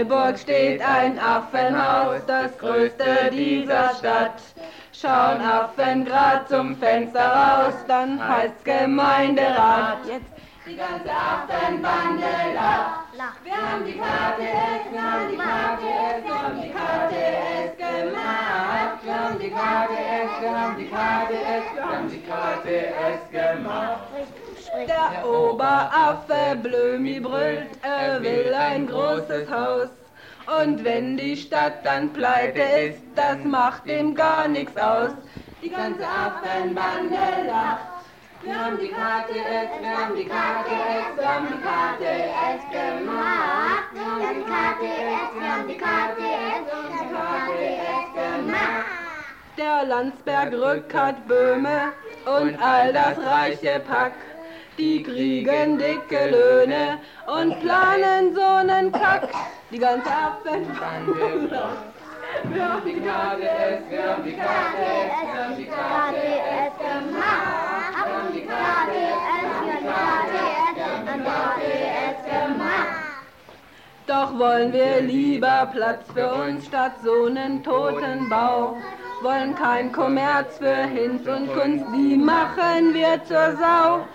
Freiburg steht ein Affenhaus, das größte dieser Stadt. Schauen Affen grad zum Fenster raus, dann heißt's Gemeinderat. Jetzt die ganze Affenbande lacht. Wir haben die KTS, wir haben die KTS, wir haben die KTS gemacht. Wir haben die KTS, wir haben die KTS, wir haben die KTS gemacht. Der Oberaffe Blömi brüllt, er will ein großes Haus. Und wenn die Stadt dann pleite ist, das macht ihm gar nichts aus. Die ganze Affenbande lacht. Wir haben die KTS, wir haben die KTS, wir haben die KTS gemacht. Wir haben die KTS, wir haben die KTS, wir haben die KTS gemacht. Der Landsberg Rückert Böhme und all das reiche Pack. Die kriegen dicke Löhne und planen so nen Kack. Die ganze Affenbande Wir haben die KTS, wir haben die KTS, wir haben die KTS gemacht. Wir haben die KTS, wir haben die KTS, wir haben die KTS gemacht. Doch wollen wir lieber Platz für uns statt so nen toten Bau. Wollen kein Kommerz für Hinz und Kunst, die machen wir zur Sau.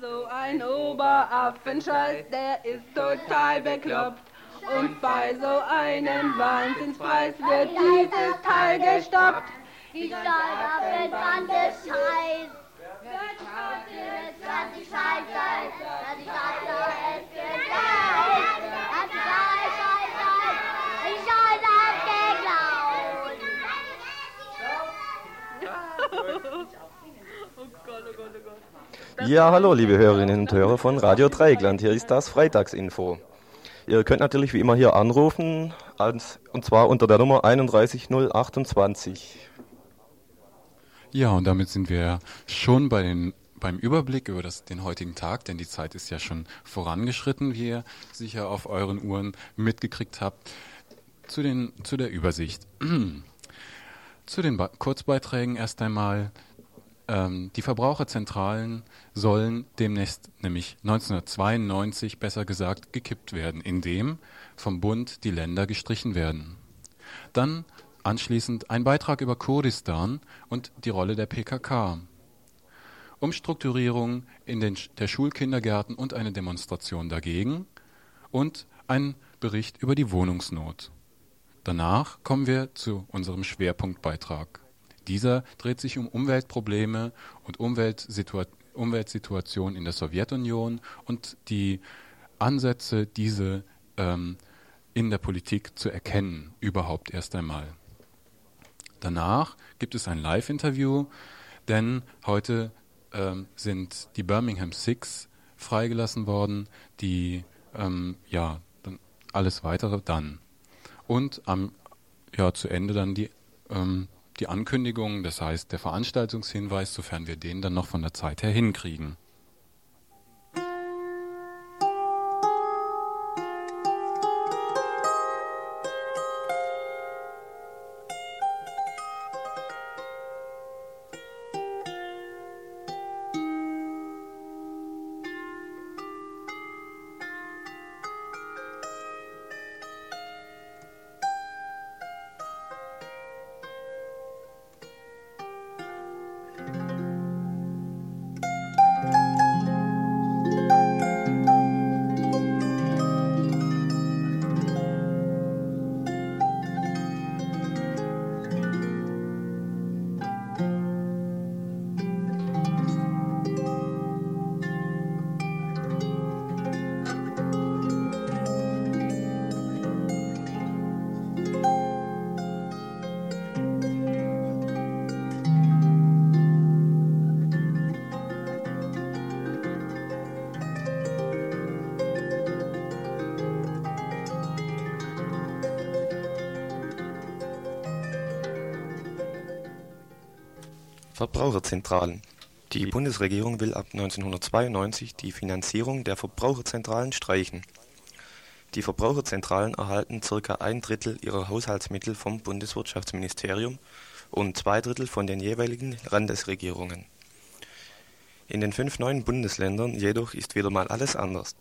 So ein, Oberaffenscheiß, der ist total bekloppt. Und bei so einem Wahnsinnspreis wird dieses Teil gestoppt. Die Steueraffenbande scheiß. Wird Scheiße, dass die Scheiße, dass die Scheiße es geglaubt. Dass die Scheiße, die Scheiße hat geglaubt. Ja, hallo liebe Hörerinnen und Hörer von Radio Dreieckland. Hier ist das Freitagsinfo. Ihr könnt natürlich wie immer hier anrufen, als, und zwar unter der Nummer 31028. Ja, und damit sind wir schon bei den, beim Überblick über das, den heutigen Tag, denn die Zeit ist ja schon vorangeschritten, wie ihr sicher auf euren Uhren mitgekriegt habt, zu, den, zu der Übersicht. zu den ba Kurzbeiträgen erst einmal. Ähm, die Verbraucherzentralen sollen demnächst, nämlich 1992 besser gesagt, gekippt werden, indem vom Bund die Länder gestrichen werden. Dann anschließend ein Beitrag über Kurdistan und die Rolle der PKK. Umstrukturierung in den, der Schulkindergärten und eine Demonstration dagegen und ein Bericht über die Wohnungsnot. Danach kommen wir zu unserem Schwerpunktbeitrag. Dieser dreht sich um Umweltprobleme und Umweltsitua Umweltsituation in der Sowjetunion und die Ansätze, diese ähm, in der Politik zu erkennen, überhaupt erst einmal. Danach gibt es ein Live-Interview, denn heute ähm, sind die Birmingham Six freigelassen worden, die ähm, ja alles weitere dann und am ja zu Ende dann die ähm, die Ankündigung, das heißt der Veranstaltungshinweis, sofern wir den dann noch von der Zeit her hinkriegen. Verbraucherzentralen. Die Bundesregierung will ab 1992 die Finanzierung der Verbraucherzentralen streichen. Die Verbraucherzentralen erhalten ca. ein Drittel ihrer Haushaltsmittel vom Bundeswirtschaftsministerium und zwei Drittel von den jeweiligen Landesregierungen. In den fünf neuen Bundesländern jedoch ist wieder mal alles anders.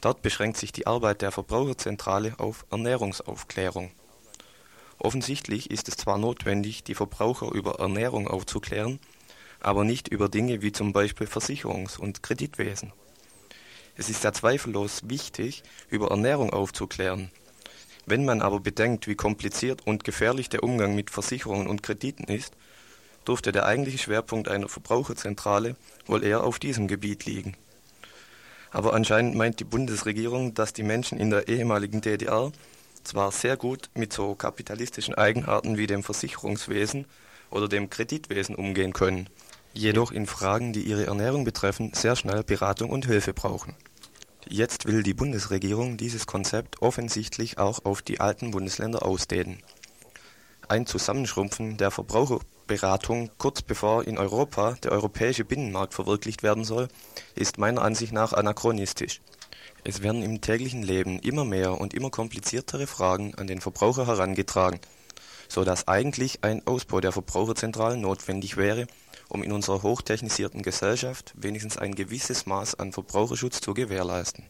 Dort beschränkt sich die Arbeit der Verbraucherzentrale auf Ernährungsaufklärung. Offensichtlich ist es zwar notwendig, die Verbraucher über Ernährung aufzuklären, aber nicht über Dinge wie zum Beispiel Versicherungs- und Kreditwesen. Es ist ja zweifellos wichtig, über Ernährung aufzuklären. Wenn man aber bedenkt, wie kompliziert und gefährlich der Umgang mit Versicherungen und Krediten ist, dürfte der eigentliche Schwerpunkt einer Verbraucherzentrale wohl eher auf diesem Gebiet liegen. Aber anscheinend meint die Bundesregierung, dass die Menschen in der ehemaligen DDR zwar sehr gut mit so kapitalistischen Eigenarten wie dem Versicherungswesen oder dem Kreditwesen umgehen können, jedoch in Fragen, die ihre Ernährung betreffen, sehr schnell Beratung und Hilfe brauchen. Jetzt will die Bundesregierung dieses Konzept offensichtlich auch auf die alten Bundesländer ausdehnen. Ein Zusammenschrumpfen der Verbraucherberatung kurz bevor in Europa der europäische Binnenmarkt verwirklicht werden soll, ist meiner Ansicht nach anachronistisch. Es werden im täglichen Leben immer mehr und immer kompliziertere Fragen an den Verbraucher herangetragen, so dass eigentlich ein Ausbau der Verbraucherzentralen notwendig wäre, um in unserer hochtechnisierten Gesellschaft wenigstens ein gewisses Maß an Verbraucherschutz zu gewährleisten.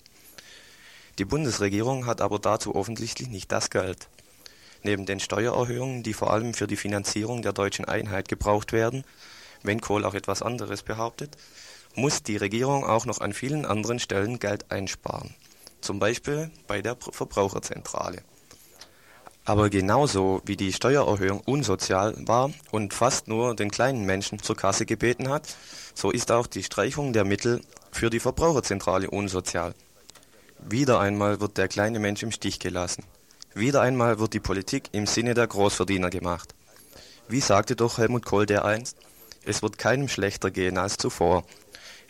Die Bundesregierung hat aber dazu offensichtlich nicht das Geld. Neben den Steuererhöhungen, die vor allem für die Finanzierung der deutschen Einheit gebraucht werden, wenn Kohl auch etwas anderes behauptet, muss die Regierung auch noch an vielen anderen Stellen Geld einsparen, zum Beispiel bei der Verbraucherzentrale. Aber genauso wie die Steuererhöhung unsozial war und fast nur den kleinen Menschen zur Kasse gebeten hat, so ist auch die Streichung der Mittel für die Verbraucherzentrale unsozial. Wieder einmal wird der kleine Mensch im Stich gelassen. Wieder einmal wird die Politik im Sinne der Großverdiener gemacht. Wie sagte doch Helmut Kohl dereinst, es wird keinem schlechter gehen als zuvor.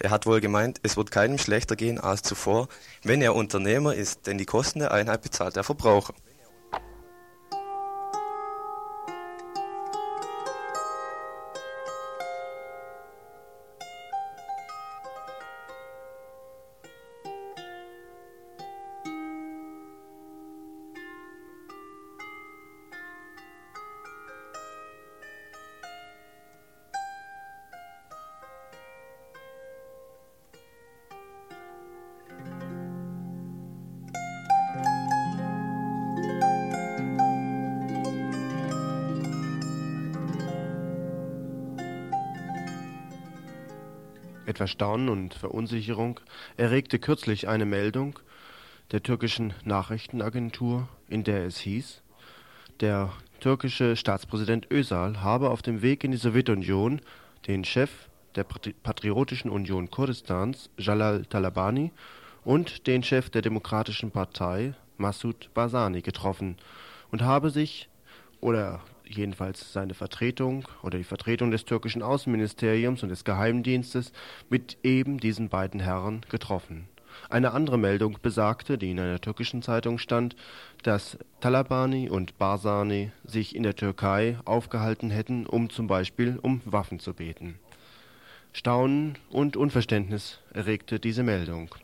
Er hat wohl gemeint, es wird keinem schlechter gehen als zuvor, wenn er Unternehmer ist, denn die Kosten der Einheit bezahlt der Verbraucher. Etwas Staunen und Verunsicherung erregte kürzlich eine Meldung der türkischen Nachrichtenagentur, in der es hieß, der türkische Staatspräsident Özal habe auf dem Weg in die Sowjetunion den Chef der Patriotischen Union Kurdistans, Jalal Talabani, und den Chef der Demokratischen Partei, Massoud Barzani, getroffen und habe sich, oder jedenfalls seine Vertretung oder die Vertretung des türkischen Außenministeriums und des Geheimdienstes mit eben diesen beiden Herren getroffen. Eine andere Meldung besagte, die in einer türkischen Zeitung stand, dass Talabani und Barzani sich in der Türkei aufgehalten hätten, um zum Beispiel um Waffen zu beten. Staunen und Unverständnis erregte diese Meldung.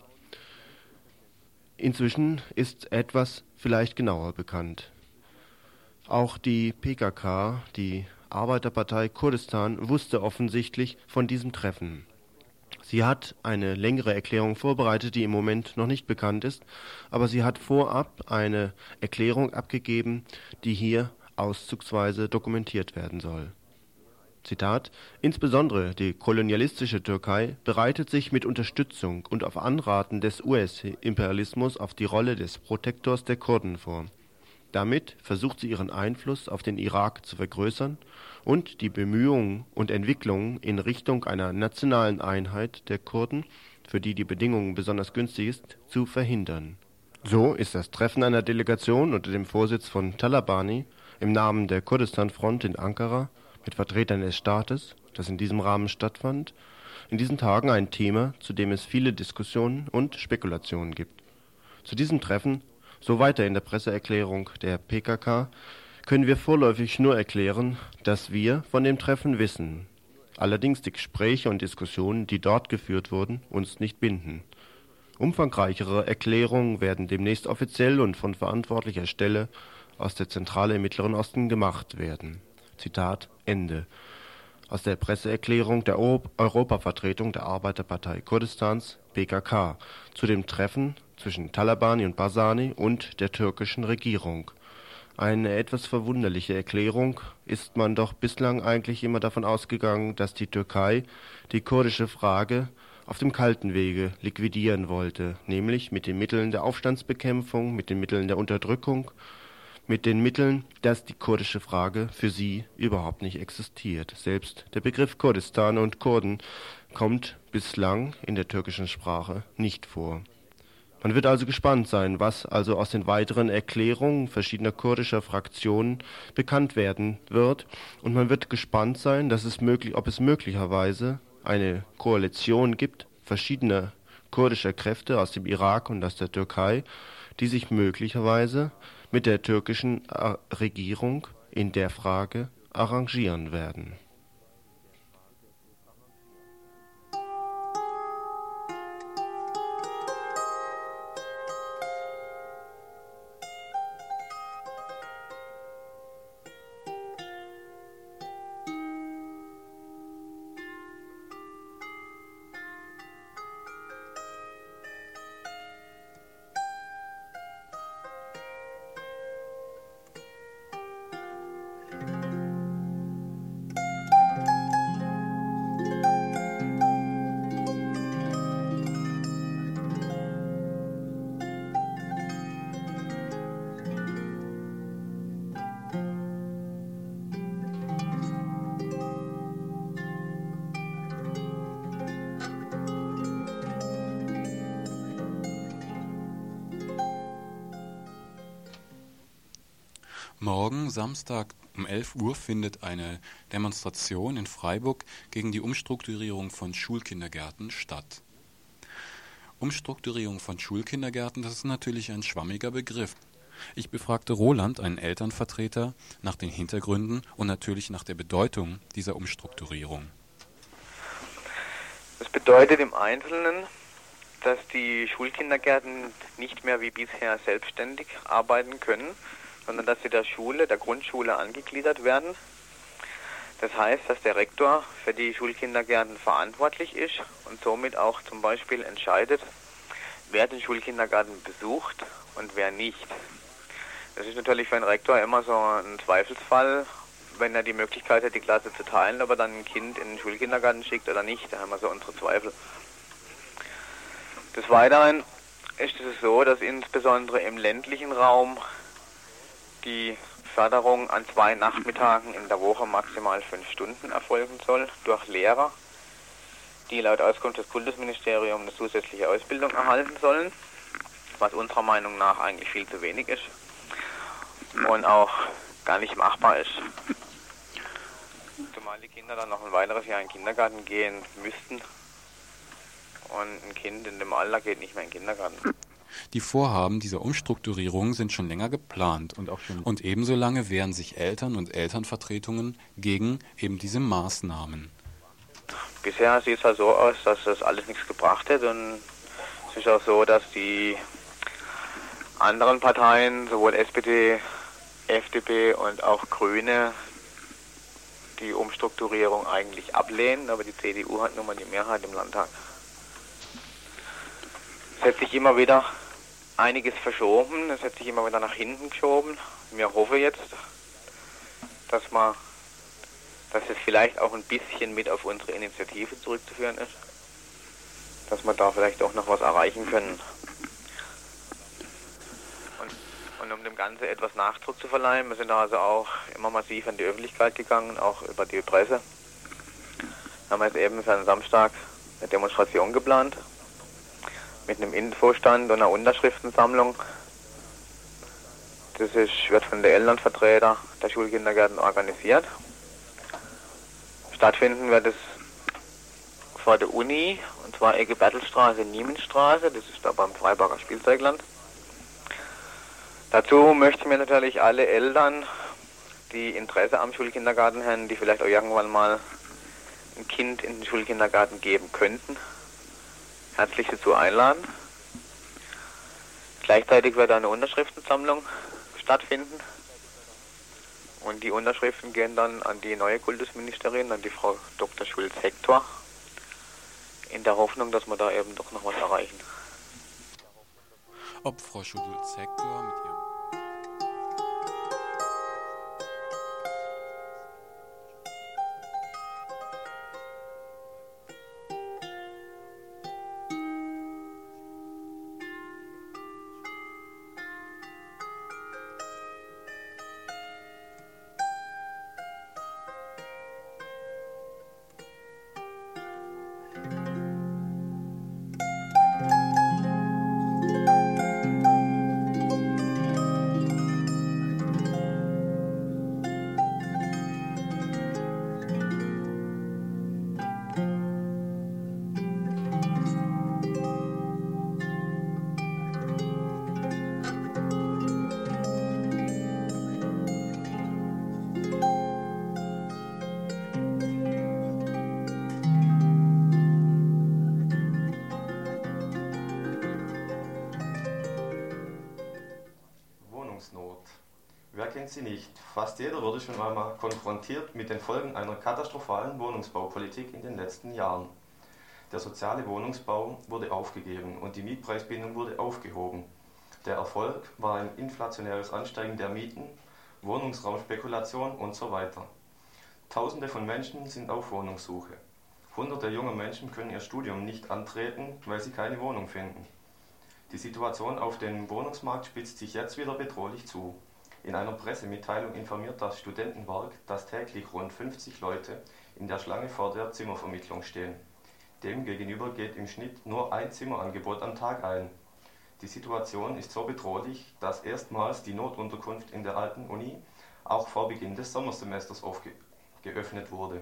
Inzwischen ist etwas vielleicht genauer bekannt. Auch die PKK, die Arbeiterpartei Kurdistan, wusste offensichtlich von diesem Treffen. Sie hat eine längere Erklärung vorbereitet, die im Moment noch nicht bekannt ist, aber sie hat vorab eine Erklärung abgegeben, die hier auszugsweise dokumentiert werden soll. Zitat Insbesondere die kolonialistische Türkei bereitet sich mit Unterstützung und auf Anraten des US-Imperialismus auf die Rolle des Protektors der Kurden vor damit versucht sie ihren Einfluss auf den Irak zu vergrößern und die Bemühungen und Entwicklungen in Richtung einer nationalen Einheit der Kurden, für die die Bedingungen besonders günstig ist, zu verhindern. So ist das Treffen einer Delegation unter dem Vorsitz von Talabani im Namen der Kurdistan-Front in Ankara mit Vertretern des Staates, das in diesem Rahmen stattfand, in diesen Tagen ein Thema, zu dem es viele Diskussionen und Spekulationen gibt. Zu diesem Treffen so weiter in der Presseerklärung der PKK, können wir vorläufig nur erklären, dass wir von dem Treffen wissen. Allerdings die Gespräche und Diskussionen, die dort geführt wurden, uns nicht binden. Umfangreichere Erklärungen werden demnächst offiziell und von verantwortlicher Stelle aus der Zentrale im Mittleren Osten gemacht werden. Zitat Ende. Aus der Presseerklärung der Europavertretung der Arbeiterpartei Kurdistans (PKK) zu dem Treffen zwischen Talabani und Barzani und der türkischen Regierung. Eine etwas verwunderliche Erklärung, ist man doch bislang eigentlich immer davon ausgegangen, dass die Türkei die kurdische Frage auf dem kalten Wege liquidieren wollte, nämlich mit den Mitteln der Aufstandsbekämpfung, mit den Mitteln der Unterdrückung, mit den Mitteln, dass die kurdische Frage für sie überhaupt nicht existiert. Selbst der Begriff Kurdistan und Kurden kommt bislang in der türkischen Sprache nicht vor. Man wird also gespannt sein, was also aus den weiteren Erklärungen verschiedener kurdischer Fraktionen bekannt werden wird, und man wird gespannt sein, dass es möglich, ob es möglicherweise eine Koalition gibt verschiedener kurdischer Kräfte aus dem Irak und aus der Türkei, die sich möglicherweise mit der türkischen äh, Regierung in der Frage arrangieren werden Morgen, Samstag um 11 Uhr, findet eine Demonstration in Freiburg gegen die Umstrukturierung von Schulkindergärten statt. Umstrukturierung von Schulkindergärten, das ist natürlich ein schwammiger Begriff. Ich befragte Roland, einen Elternvertreter, nach den Hintergründen und natürlich nach der Bedeutung dieser Umstrukturierung. Das bedeutet im Einzelnen, dass die Schulkindergärten nicht mehr wie bisher selbstständig arbeiten können, sondern dass sie der Schule, der Grundschule angegliedert werden. Das heißt, dass der Rektor für die Schulkindergärten verantwortlich ist und somit auch zum Beispiel entscheidet, wer den Schulkindergarten besucht und wer nicht. Das ist natürlich für einen Rektor immer so ein Zweifelsfall, wenn er die Möglichkeit hat, die Klasse zu teilen, ob er dann ein Kind in den Schulkindergarten schickt oder nicht. Da haben wir so unsere Zweifel. Des Weiteren ist es so, dass insbesondere im ländlichen Raum die Förderung an zwei Nachmittagen in der Woche maximal fünf Stunden erfolgen soll durch Lehrer, die laut Auskunft des Kultusministeriums eine zusätzliche Ausbildung erhalten sollen, was unserer Meinung nach eigentlich viel zu wenig ist und auch gar nicht machbar ist. Zumal die Kinder dann noch ein weiteres Jahr in den Kindergarten gehen müssten und ein Kind in dem Alter geht nicht mehr in den Kindergarten. Die Vorhaben dieser Umstrukturierung sind schon länger geplant und auch schon und ebenso lange wehren sich Eltern und Elternvertretungen gegen eben diese Maßnahmen. Bisher sieht es halt so aus, dass das alles nichts gebracht hat und es ist auch so, dass die anderen Parteien, sowohl SPD, FDP und auch Grüne, die Umstrukturierung eigentlich ablehnen, aber die CDU hat nun mal die Mehrheit im Landtag. Es hat sich immer wieder einiges verschoben. Es hat sich immer wieder nach hinten geschoben. Wir hoffen jetzt, dass man, dass es vielleicht auch ein bisschen mit auf unsere Initiative zurückzuführen ist. Dass wir da vielleicht auch noch was erreichen können. Und, und um dem Ganze etwas Nachdruck zu verleihen, wir sind also auch immer massiv an die Öffentlichkeit gegangen, auch über die Presse. Wir haben jetzt eben für einen Samstag eine Demonstration geplant mit einem Infostand und einer Unterschriftensammlung. Das ist, wird von der Elternvertreter der Schulkindergärten organisiert. Stattfinden wird es vor der Uni, und zwar Ecke Bertelstraße, Niemensstraße, das ist da beim Freiburger Spielzeugland. Dazu möchte ich mir natürlich alle Eltern, die Interesse am Schulkindergarten haben, die vielleicht auch irgendwann mal ein Kind in den Schulkindergarten geben könnten, herzlich dazu einladen. Gleichzeitig wird eine Unterschriftensammlung stattfinden. Und die Unterschriften gehen dann an die neue Kultusministerin, an die Frau Dr. Schulz-Hector, in der Hoffnung, dass wir da eben doch noch was erreichen. Ob Frau Schulz-Hector sie nicht. Fast jeder wurde schon einmal konfrontiert mit den Folgen einer katastrophalen Wohnungsbaupolitik in den letzten Jahren. Der soziale Wohnungsbau wurde aufgegeben und die Mietpreisbindung wurde aufgehoben. Der Erfolg war ein inflationäres Ansteigen der Mieten, Wohnungsraumspekulation und so weiter. Tausende von Menschen sind auf Wohnungssuche. Hunderte junger Menschen können ihr Studium nicht antreten, weil sie keine Wohnung finden. Die Situation auf dem Wohnungsmarkt spitzt sich jetzt wieder bedrohlich zu. In einer Pressemitteilung informiert das Studentenwerk, dass täglich rund 50 Leute in der Schlange vor der Zimmervermittlung stehen. Demgegenüber geht im Schnitt nur ein Zimmerangebot am Tag ein. Die Situation ist so bedrohlich, dass erstmals die Notunterkunft in der alten Uni auch vor Beginn des Sommersemesters geöffnet wurde.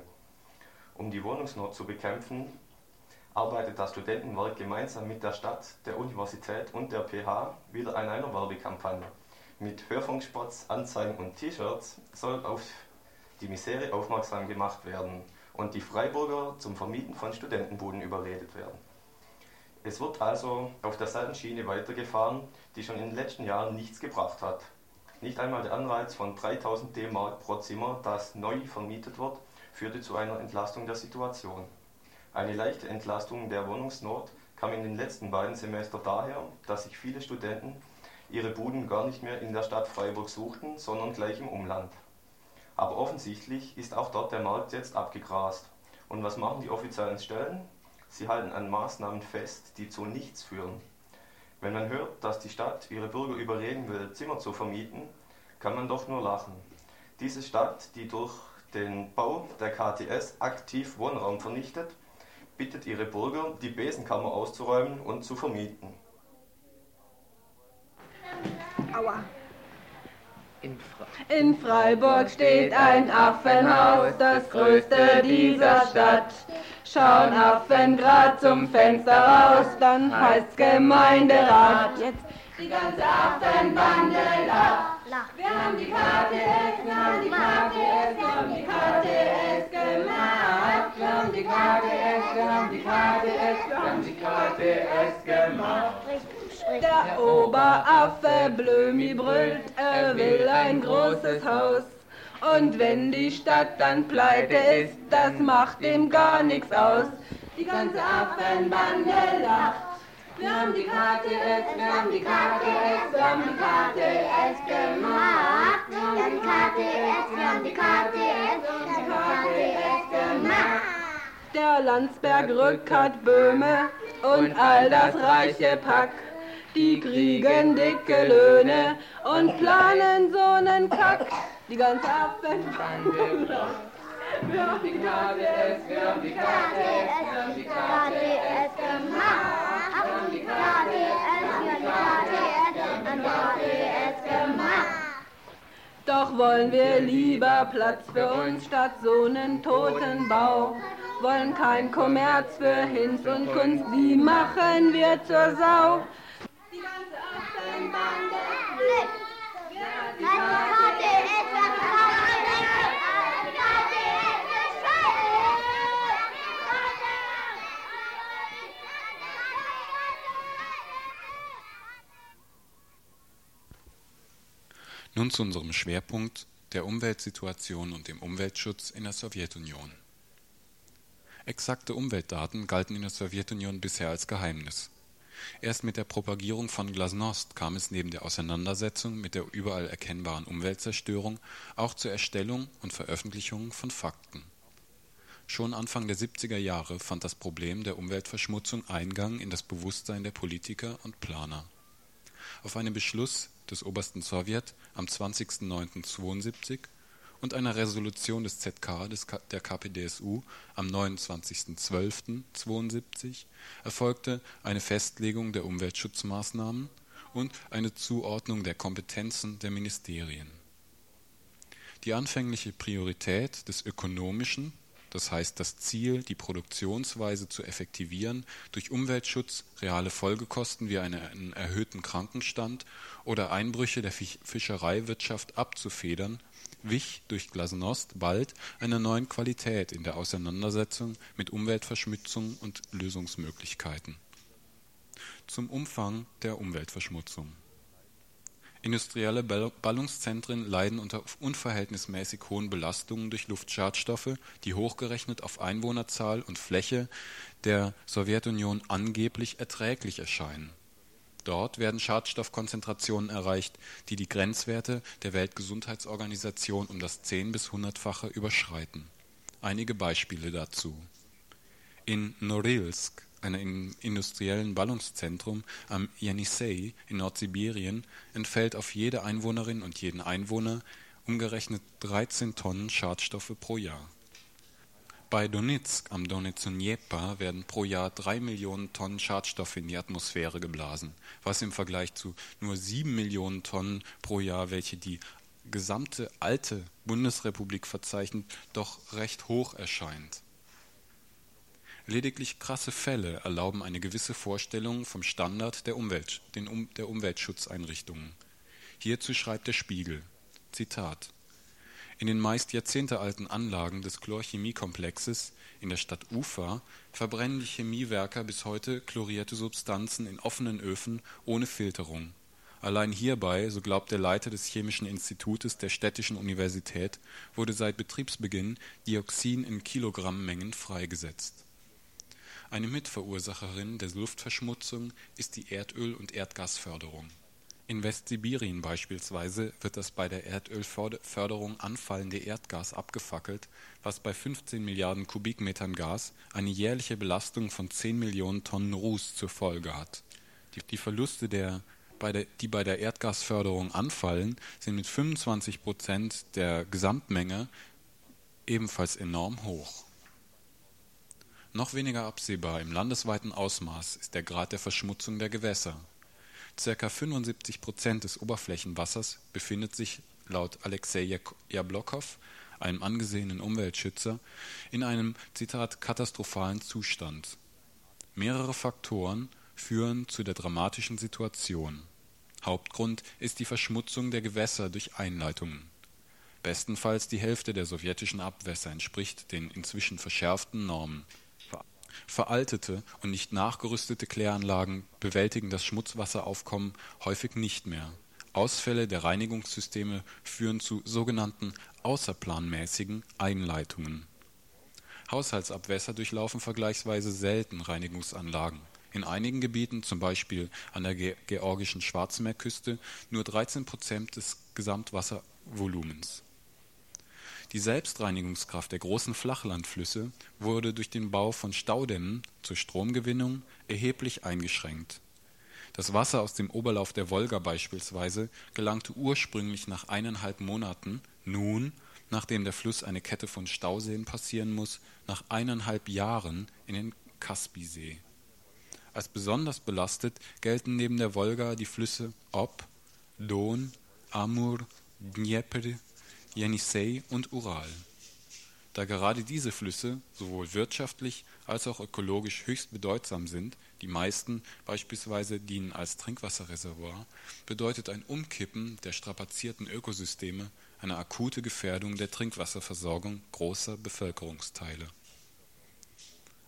Um die Wohnungsnot zu bekämpfen, arbeitet das Studentenwerk gemeinsam mit der Stadt, der Universität und der PH wieder an einer Werbekampagne. Mit Hörfunkspots, Anzeigen und T-Shirts soll auf die Misere aufmerksam gemacht werden und die Freiburger zum Vermieten von Studentenbuden überredet werden. Es wird also auf der Seitenschiene weitergefahren, die schon in den letzten Jahren nichts gebracht hat. Nicht einmal der Anreiz von 3000 D-Mark pro Zimmer, das neu vermietet wird, führte zu einer Entlastung der Situation. Eine leichte Entlastung der Wohnungsnot kam in den letzten beiden Semestern daher, dass sich viele Studenten ihre Buden gar nicht mehr in der Stadt Freiburg suchten, sondern gleich im Umland. Aber offensichtlich ist auch dort der Markt jetzt abgegrast. Und was machen die offiziellen Stellen? Sie halten an Maßnahmen fest, die zu nichts führen. Wenn man hört, dass die Stadt ihre Bürger überreden will, Zimmer zu vermieten, kann man doch nur lachen. Diese Stadt, die durch den Bau der KTS aktiv Wohnraum vernichtet, bittet ihre Bürger, die Besenkammer auszuräumen und zu vermieten. Aua. In, Fre In Freiburg steht ein Affenhaus, das größte dieser Stadt. Schauen Affen grad zum Fenster raus, dann heißt's Gemeinderat. Jetzt die ganze Affenbande lacht. Wir haben die KTS, wir haben die KTS, wir haben die KTS gemacht. Wir haben die KTS, wir haben die KTS, wir haben die KTS gemacht. Der Oberaffe Blömi brüllt, er will ein großes Haus. Und wenn die Stadt dann pleite ist, das macht ihm gar nichts aus. Die ganze Affenbande lacht. Wir haben die KTS, wir haben die KTS, wir haben die KTS gemacht. Wir haben die KTS, wir haben die KTS, wir haben die KTS gemacht. Der Landsberg Rückert Böhme und all das reiche Pack. Die kriegen dicke Löhne und planen so nen Kack. Die ganze Affenbande Wir haben die KTS, wir haben die KTS, wir haben die KTS gemacht. Wir haben die KTS, wir haben die KTS gemacht. Doch wollen wir lieber Platz für uns statt so nen toten Bau. Wollen kein Kommerz für Hinz und Kunst, die machen wir zur Sau. Nun zu unserem Schwerpunkt der Umweltsituation und dem Umweltschutz in der Sowjetunion. Exakte Umweltdaten galten in der Sowjetunion bisher als Geheimnis. Erst mit der Propagierung von Glasnost kam es neben der Auseinandersetzung mit der überall erkennbaren Umweltzerstörung auch zur Erstellung und Veröffentlichung von Fakten. Schon Anfang der 70er Jahre fand das Problem der Umweltverschmutzung Eingang in das Bewusstsein der Politiker und Planer. Auf einen Beschluss des Obersten Sowjet am 20.09.72 und einer Resolution des ZK des der KPDSU am 29.12.72 erfolgte eine Festlegung der Umweltschutzmaßnahmen und eine Zuordnung der Kompetenzen der Ministerien. Die anfängliche Priorität des ökonomischen das heißt das Ziel, die Produktionsweise zu effektivieren, durch Umweltschutz reale Folgekosten wie einen erhöhten Krankenstand oder Einbrüche der Fischereiwirtschaft abzufedern, wich durch Glasnost bald einer neuen Qualität in der Auseinandersetzung mit Umweltverschmutzung und Lösungsmöglichkeiten. Zum Umfang der Umweltverschmutzung Industrielle Ballungszentren leiden unter unverhältnismäßig hohen Belastungen durch Luftschadstoffe, die hochgerechnet auf Einwohnerzahl und Fläche der Sowjetunion angeblich erträglich erscheinen. Dort werden Schadstoffkonzentrationen erreicht, die die Grenzwerte der Weltgesundheitsorganisation um das zehn bis hundertfache überschreiten. Einige Beispiele dazu: In Norilsk einem industriellen Ballungszentrum am Jenissei in Nordsibirien, entfällt auf jede Einwohnerin und jeden Einwohner umgerechnet 13 Tonnen Schadstoffe pro Jahr. Bei Donezk am Donezunjepa werden pro Jahr drei Millionen Tonnen Schadstoffe in die Atmosphäre geblasen, was im Vergleich zu nur sieben Millionen Tonnen pro Jahr, welche die gesamte alte Bundesrepublik verzeichnet, doch recht hoch erscheint Lediglich krasse Fälle erlauben eine gewisse Vorstellung vom Standard der, Umwelt, den, der Umweltschutzeinrichtungen. Hierzu schreibt der Spiegel: Zitat in den meist jahrzehntealten Anlagen des Chlorchemiekomplexes in der Stadt Ufa verbrennen die Chemiewerker bis heute chlorierte Substanzen in offenen Öfen ohne Filterung. Allein hierbei, so glaubt der Leiter des Chemischen Institutes der Städtischen Universität, wurde seit Betriebsbeginn Dioxin in Kilogrammmengen freigesetzt eine Mitverursacherin der Luftverschmutzung ist die Erdöl und Erdgasförderung. In Westsibirien beispielsweise wird das bei der Erdölförderung anfallende Erdgas abgefackelt, was bei 15 Milliarden Kubikmetern Gas eine jährliche Belastung von 10 Millionen Tonnen Ruß zur Folge hat. Die Verluste, der, bei der, die bei der Erdgasförderung anfallen, sind mit 25 Prozent der Gesamtmenge ebenfalls enorm hoch noch weniger absehbar im landesweiten Ausmaß ist der Grad der Verschmutzung der Gewässer. Circa 75 Prozent des Oberflächenwassers befindet sich laut Alexei Jablokow, einem angesehenen Umweltschützer, in einem Zitat katastrophalen Zustand. Mehrere Faktoren führen zu der dramatischen Situation. Hauptgrund ist die Verschmutzung der Gewässer durch Einleitungen. Bestenfalls die Hälfte der sowjetischen Abwässer entspricht den inzwischen verschärften Normen Veraltete und nicht nachgerüstete Kläranlagen bewältigen das Schmutzwasseraufkommen häufig nicht mehr. Ausfälle der Reinigungssysteme führen zu sogenannten außerplanmäßigen Einleitungen. Haushaltsabwässer durchlaufen vergleichsweise selten Reinigungsanlagen. In einigen Gebieten, zum Beispiel an der georgischen Schwarzmeerküste, nur 13 Prozent des Gesamtwasservolumens die Selbstreinigungskraft der großen Flachlandflüsse wurde durch den Bau von Staudämmen zur Stromgewinnung erheblich eingeschränkt. Das Wasser aus dem Oberlauf der Wolga beispielsweise gelangte ursprünglich nach eineinhalb Monaten, nun, nachdem der Fluss eine Kette von Stauseen passieren muss, nach eineinhalb Jahren in den Kaspisee. Als besonders belastet gelten neben der Wolga die Flüsse Ob, Don, Amur, Dnjepr, Jenissei und Ural. Da gerade diese Flüsse sowohl wirtschaftlich als auch ökologisch höchst bedeutsam sind, die meisten beispielsweise dienen als Trinkwasserreservoir, bedeutet ein Umkippen der strapazierten Ökosysteme eine akute Gefährdung der Trinkwasserversorgung großer Bevölkerungsteile.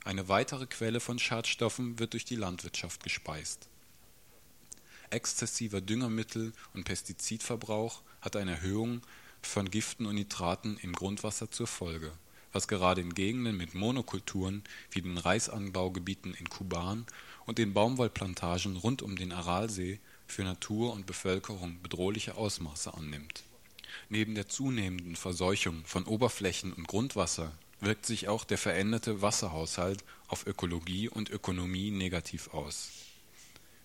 Eine weitere Quelle von Schadstoffen wird durch die Landwirtschaft gespeist. Exzessiver Düngermittel und Pestizidverbrauch hat eine Erhöhung von Giften und Nitraten im Grundwasser zur Folge, was gerade in Gegenden mit Monokulturen wie den Reisanbaugebieten in Kuban und den Baumwollplantagen rund um den Aralsee für Natur und Bevölkerung bedrohliche Ausmaße annimmt. Neben der zunehmenden Verseuchung von Oberflächen und Grundwasser wirkt sich auch der veränderte Wasserhaushalt auf Ökologie und Ökonomie negativ aus.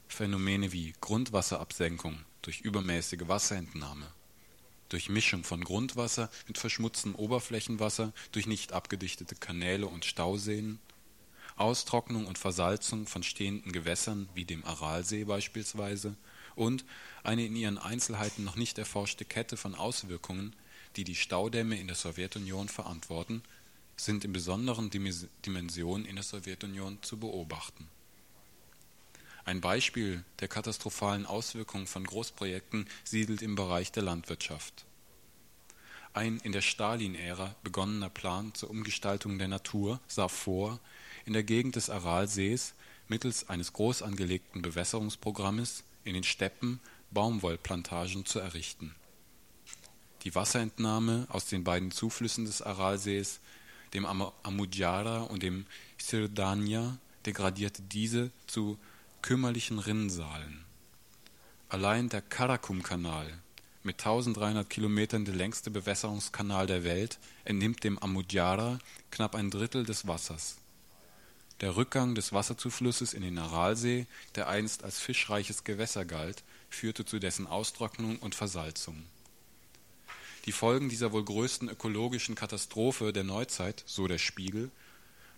Phänomene wie Grundwasserabsenkung durch übermäßige Wasserentnahme, durch Mischung von Grundwasser mit verschmutztem Oberflächenwasser durch nicht abgedichtete Kanäle und Stauseen, Austrocknung und Versalzung von stehenden Gewässern wie dem Aralsee beispielsweise und eine in ihren Einzelheiten noch nicht erforschte Kette von Auswirkungen, die die Staudämme in der Sowjetunion verantworten, sind in besonderen Dimensionen in der Sowjetunion zu beobachten. Ein Beispiel der katastrophalen Auswirkungen von Großprojekten siedelt im Bereich der Landwirtschaft. Ein in der Stalin-Ära begonnener Plan zur Umgestaltung der Natur sah vor, in der Gegend des Aralsees mittels eines groß angelegten Bewässerungsprogrammes in den Steppen Baumwollplantagen zu errichten. Die Wasserentnahme aus den beiden Zuflüssen des Aralsees, dem Amudjara und dem Sirdania, degradierte diese zu kümmerlichen Rinnsalen. Allein der Karakum-Kanal, mit 1300 Kilometern der längste Bewässerungskanal der Welt, entnimmt dem Amudjara knapp ein Drittel des Wassers. Der Rückgang des Wasserzuflusses in den Aralsee, der einst als fischreiches Gewässer galt, führte zu dessen Austrocknung und Versalzung. Die Folgen dieser wohl größten ökologischen Katastrophe der Neuzeit, so der Spiegel,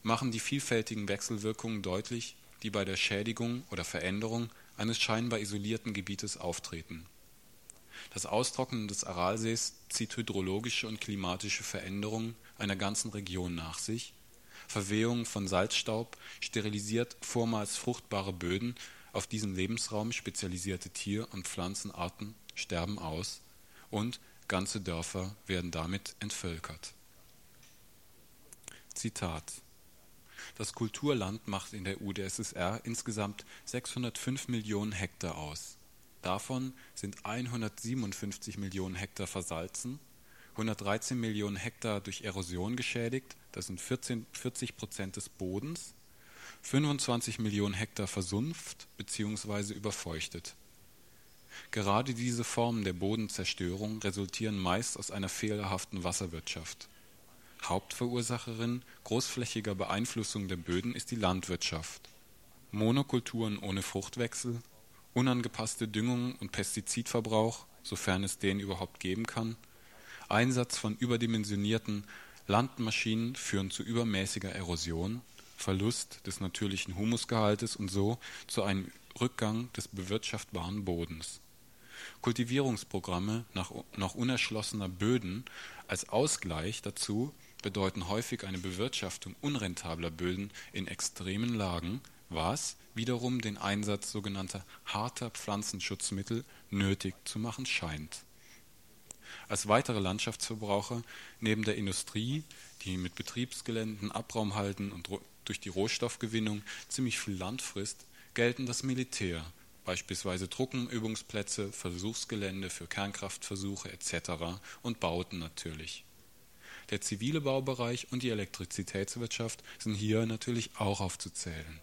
machen die vielfältigen Wechselwirkungen deutlich, die bei der Schädigung oder Veränderung eines scheinbar isolierten Gebietes auftreten. Das Austrocknen des Aralsees zieht hydrologische und klimatische Veränderungen einer ganzen Region nach sich, Verwehung von Salzstaub sterilisiert vormals fruchtbare Böden, auf diesen Lebensraum spezialisierte Tier- und Pflanzenarten sterben aus und ganze Dörfer werden damit entvölkert. Zitat das Kulturland macht in der UdSSR insgesamt 605 Millionen Hektar aus. Davon sind 157 Millionen Hektar versalzen, 113 Millionen Hektar durch Erosion geschädigt, das sind 14, 40 Prozent des Bodens, 25 Millionen Hektar versumpft bzw. überfeuchtet. Gerade diese Formen der Bodenzerstörung resultieren meist aus einer fehlerhaften Wasserwirtschaft. Hauptverursacherin großflächiger Beeinflussung der Böden ist die Landwirtschaft. Monokulturen ohne Fruchtwechsel, unangepasste Düngung und Pestizidverbrauch, sofern es den überhaupt geben kann, Einsatz von überdimensionierten Landmaschinen führen zu übermäßiger Erosion, Verlust des natürlichen Humusgehaltes und so zu einem Rückgang des bewirtschaftbaren Bodens. Kultivierungsprogramme nach noch unerschlossener Böden als Ausgleich dazu bedeuten häufig eine Bewirtschaftung unrentabler Böden in extremen Lagen, was wiederum den Einsatz sogenannter harter Pflanzenschutzmittel nötig zu machen scheint. Als weitere Landschaftsverbraucher neben der Industrie, die mit Betriebsgeländen Abraum halten und durch die Rohstoffgewinnung ziemlich viel Land frisst, gelten das Militär, beispielsweise Truppenübungsplätze, Versuchsgelände für Kernkraftversuche etc. und Bauten natürlich. Der zivile Baubereich und die Elektrizitätswirtschaft sind hier natürlich auch aufzuzählen.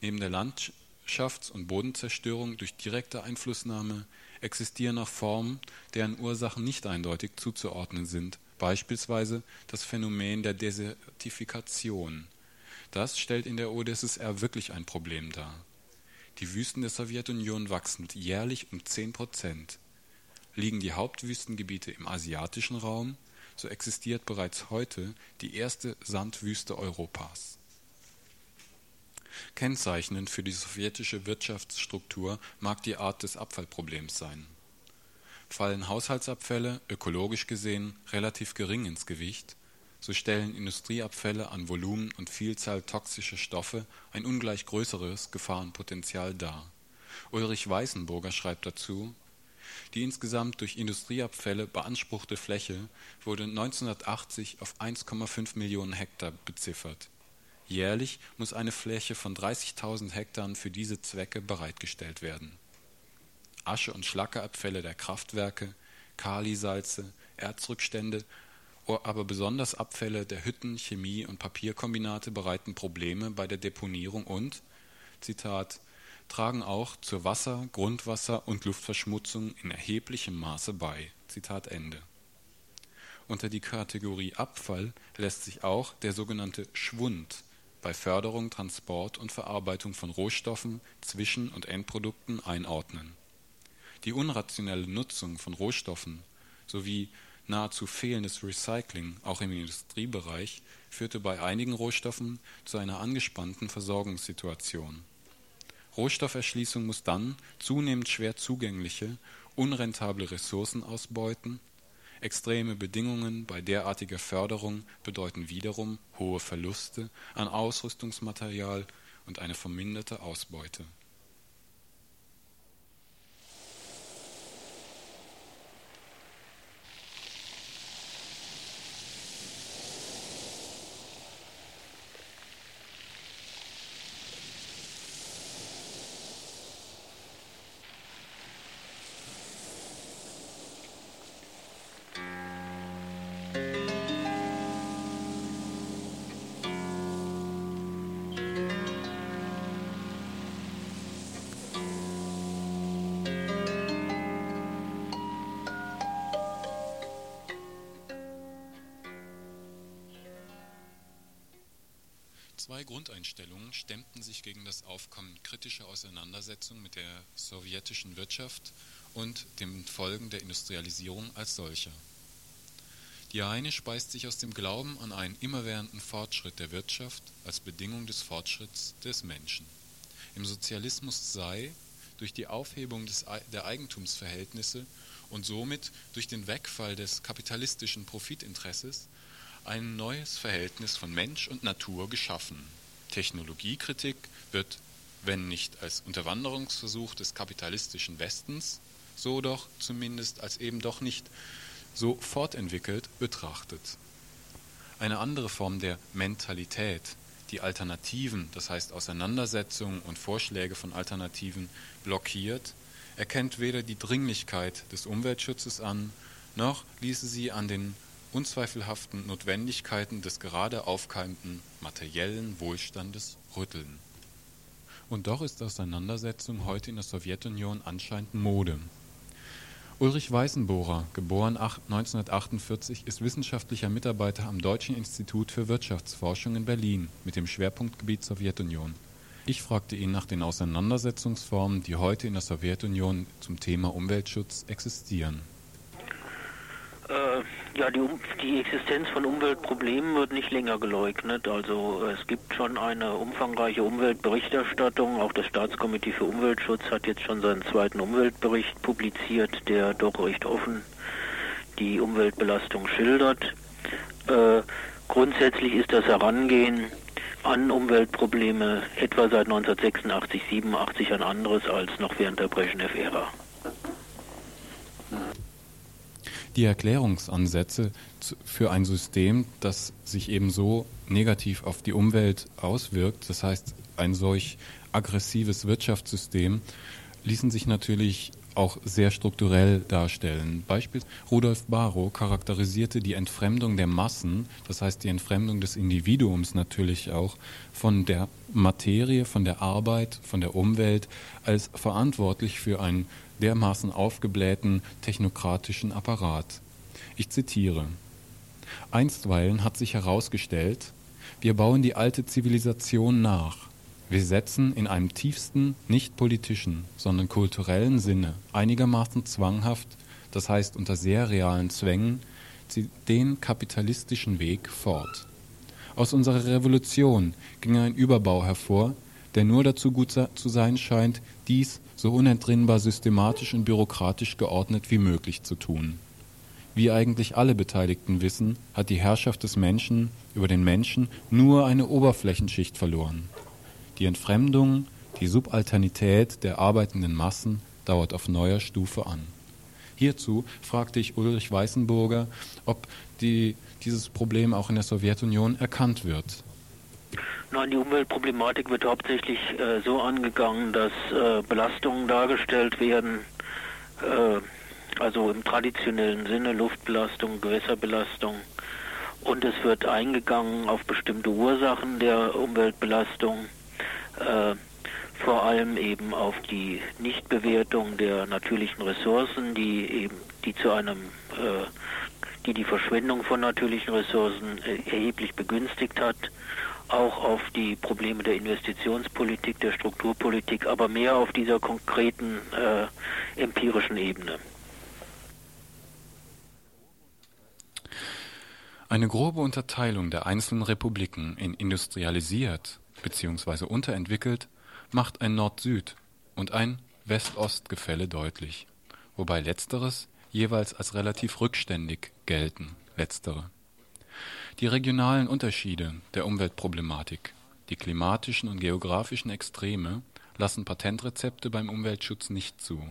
Neben der Landschafts- und Bodenzerstörung durch direkte Einflussnahme existieren auch Formen, deren Ursachen nicht eindeutig zuzuordnen sind, beispielsweise das Phänomen der Desertifikation. Das stellt in der OdSSR wirklich ein Problem dar. Die Wüsten der Sowjetunion wachsen jährlich um 10 Prozent. Liegen die Hauptwüstengebiete im asiatischen Raum, so existiert bereits heute die erste Sandwüste Europas. Kennzeichnend für die sowjetische Wirtschaftsstruktur mag die Art des Abfallproblems sein. Fallen Haushaltsabfälle, ökologisch gesehen, relativ gering ins Gewicht, so stellen Industrieabfälle an Volumen und Vielzahl toxischer Stoffe ein ungleich größeres Gefahrenpotenzial dar. Ulrich Weißenburger schreibt dazu die insgesamt durch Industrieabfälle beanspruchte Fläche wurde 1980 auf 1,5 Millionen Hektar beziffert. Jährlich muss eine Fläche von 30.000 Hektar für diese Zwecke bereitgestellt werden. Asche- und Schlackerabfälle der Kraftwerke, Kalisalze, Erzrückstände, aber besonders Abfälle der Hütten, Chemie- und Papierkombinate bereiten Probleme bei der Deponierung und, Zitat, tragen auch zur Wasser-, Grundwasser- und Luftverschmutzung in erheblichem Maße bei. Zitat Ende. Unter die Kategorie Abfall lässt sich auch der sogenannte Schwund bei Förderung, Transport und Verarbeitung von Rohstoffen, Zwischen- und Endprodukten einordnen. Die unrationelle Nutzung von Rohstoffen sowie nahezu fehlendes Recycling auch im Industriebereich führte bei einigen Rohstoffen zu einer angespannten Versorgungssituation. Rohstofferschließung muss dann zunehmend schwer zugängliche, unrentable Ressourcen ausbeuten. Extreme Bedingungen bei derartiger Förderung bedeuten wiederum hohe Verluste an Ausrüstungsmaterial und eine verminderte Ausbeute stemmten sich gegen das Aufkommen kritischer Auseinandersetzungen mit der sowjetischen Wirtschaft und den Folgen der Industrialisierung als solcher. Die eine speist sich aus dem Glauben an einen immerwährenden Fortschritt der Wirtschaft als Bedingung des Fortschritts des Menschen. Im Sozialismus sei durch die Aufhebung des, der Eigentumsverhältnisse und somit durch den Wegfall des kapitalistischen Profitinteresses ein neues Verhältnis von Mensch und Natur geschaffen. Technologiekritik wird, wenn nicht als Unterwanderungsversuch des kapitalistischen Westens, so doch zumindest als eben doch nicht so fortentwickelt betrachtet. Eine andere Form der Mentalität, die Alternativen, das heißt Auseinandersetzungen und Vorschläge von Alternativen blockiert, erkennt weder die Dringlichkeit des Umweltschutzes an, noch ließe sie an den unzweifelhaften Notwendigkeiten des gerade aufkeimenden materiellen Wohlstandes rütteln. Und doch ist Auseinandersetzung heute in der Sowjetunion anscheinend Mode. Ulrich Weißenbohrer, geboren 1948, ist wissenschaftlicher Mitarbeiter am Deutschen Institut für Wirtschaftsforschung in Berlin mit dem Schwerpunktgebiet Sowjetunion. Ich fragte ihn nach den Auseinandersetzungsformen, die heute in der Sowjetunion zum Thema Umweltschutz existieren. Äh, ja, die, die, Existenz von Umweltproblemen wird nicht länger geleugnet. Also es gibt schon eine umfangreiche Umweltberichterstattung. Auch das Staatskomitee für Umweltschutz hat jetzt schon seinen zweiten Umweltbericht publiziert, der doch recht offen die Umweltbelastung schildert. Äh, grundsätzlich ist das Herangehen an Umweltprobleme etwa seit 1986, 87 ein anderes als noch während der Brezhnev-Ära. Die Erklärungsansätze für ein System, das sich eben so negativ auf die Umwelt auswirkt, das heißt ein solch aggressives Wirtschaftssystem, ließen sich natürlich auch sehr strukturell darstellen. Beispiel Rudolf Barrow charakterisierte die Entfremdung der Massen, das heißt die Entfremdung des Individuums natürlich auch, von der Materie, von der Arbeit, von der Umwelt als verantwortlich für ein dermaßen aufgeblähten technokratischen Apparat. Ich zitiere Einstweilen hat sich herausgestellt, wir bauen die alte Zivilisation nach. Wir setzen in einem tiefsten, nicht politischen, sondern kulturellen Sinne einigermaßen zwanghaft, das heißt unter sehr realen Zwängen, den kapitalistischen Weg fort. Aus unserer Revolution ging ein Überbau hervor, der nur dazu gut zu sein scheint, dies so unentrinnbar systematisch und bürokratisch geordnet wie möglich zu tun. Wie eigentlich alle Beteiligten wissen, hat die Herrschaft des Menschen über den Menschen nur eine Oberflächenschicht verloren. Die Entfremdung, die Subalternität der arbeitenden Massen dauert auf neuer Stufe an. Hierzu fragte ich Ulrich Weißenburger, ob die, dieses Problem auch in der Sowjetunion erkannt wird. Nein, die Umweltproblematik wird hauptsächlich äh, so angegangen, dass äh, Belastungen dargestellt werden, äh, also im traditionellen Sinne Luftbelastung, Gewässerbelastung. Und es wird eingegangen auf bestimmte Ursachen der Umweltbelastung, äh, vor allem eben auf die Nichtbewertung der natürlichen Ressourcen, die eben die zu einem äh, die die Verschwendung von natürlichen Ressourcen äh, erheblich begünstigt hat, auch auf die Probleme der Investitionspolitik, der Strukturpolitik, aber mehr auf dieser konkreten äh, empirischen Ebene. Eine grobe Unterteilung der einzelnen Republiken in industrialisiert bzw. unterentwickelt macht ein Nord-Süd und ein West-Ost-Gefälle deutlich, wobei letzteres jeweils als relativ rückständig gelten, letztere. Die regionalen Unterschiede der Umweltproblematik, die klimatischen und geografischen Extreme lassen Patentrezepte beim Umweltschutz nicht zu.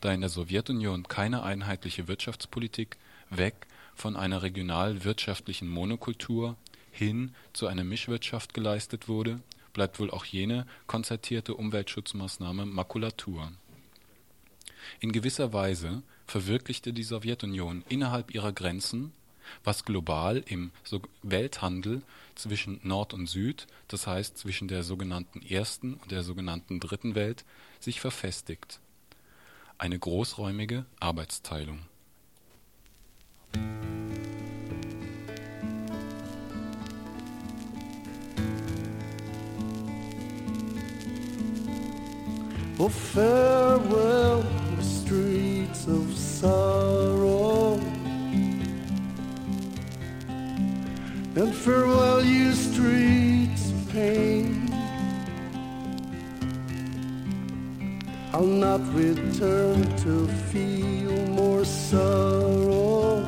Da in der Sowjetunion keine einheitliche Wirtschaftspolitik weg von einer regional wirtschaftlichen Monokultur hin zu einer Mischwirtschaft geleistet wurde, bleibt wohl auch jene konzertierte Umweltschutzmaßnahme Makulatur. In gewisser Weise verwirklichte die Sowjetunion innerhalb ihrer Grenzen, was global im Welthandel zwischen Nord und Süd, das heißt zwischen der sogenannten ersten und der sogenannten dritten Welt, sich verfestigt. Eine großräumige Arbeitsteilung. Oh, farewell, streets of sorrow. And farewell, you streets of pain. I'll not return to feel more sorrow,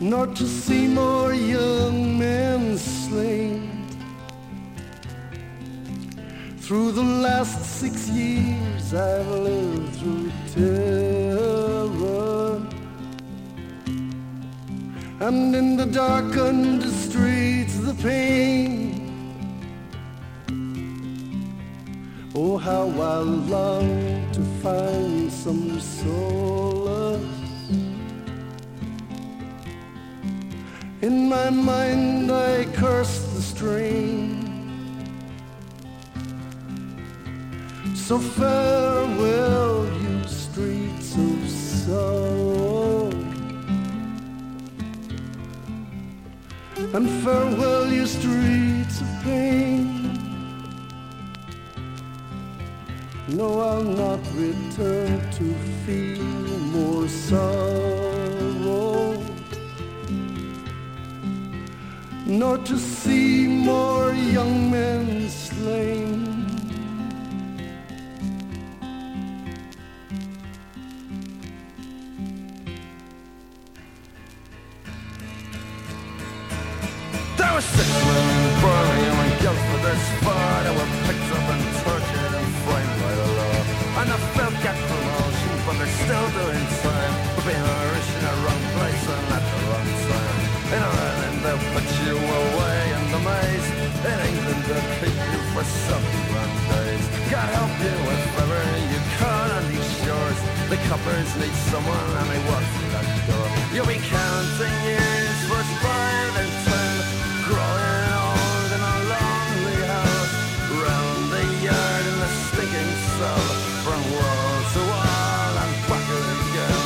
nor to see more young men slain. Through the last six years I've lived through terror And in the darkened streets the pain. Oh how I long to find some solace. In my mind I curse the strain. So farewell, you streets of sorrow, and farewell, you streets of pain. No, I'll not return to feel more sorrow, nor to see more young men slain. Coppers need someone and they walk through that door. You'll be counting years for five and ten growing old in a lonely house. Round the yard in the stinking cell from wall to wall and back again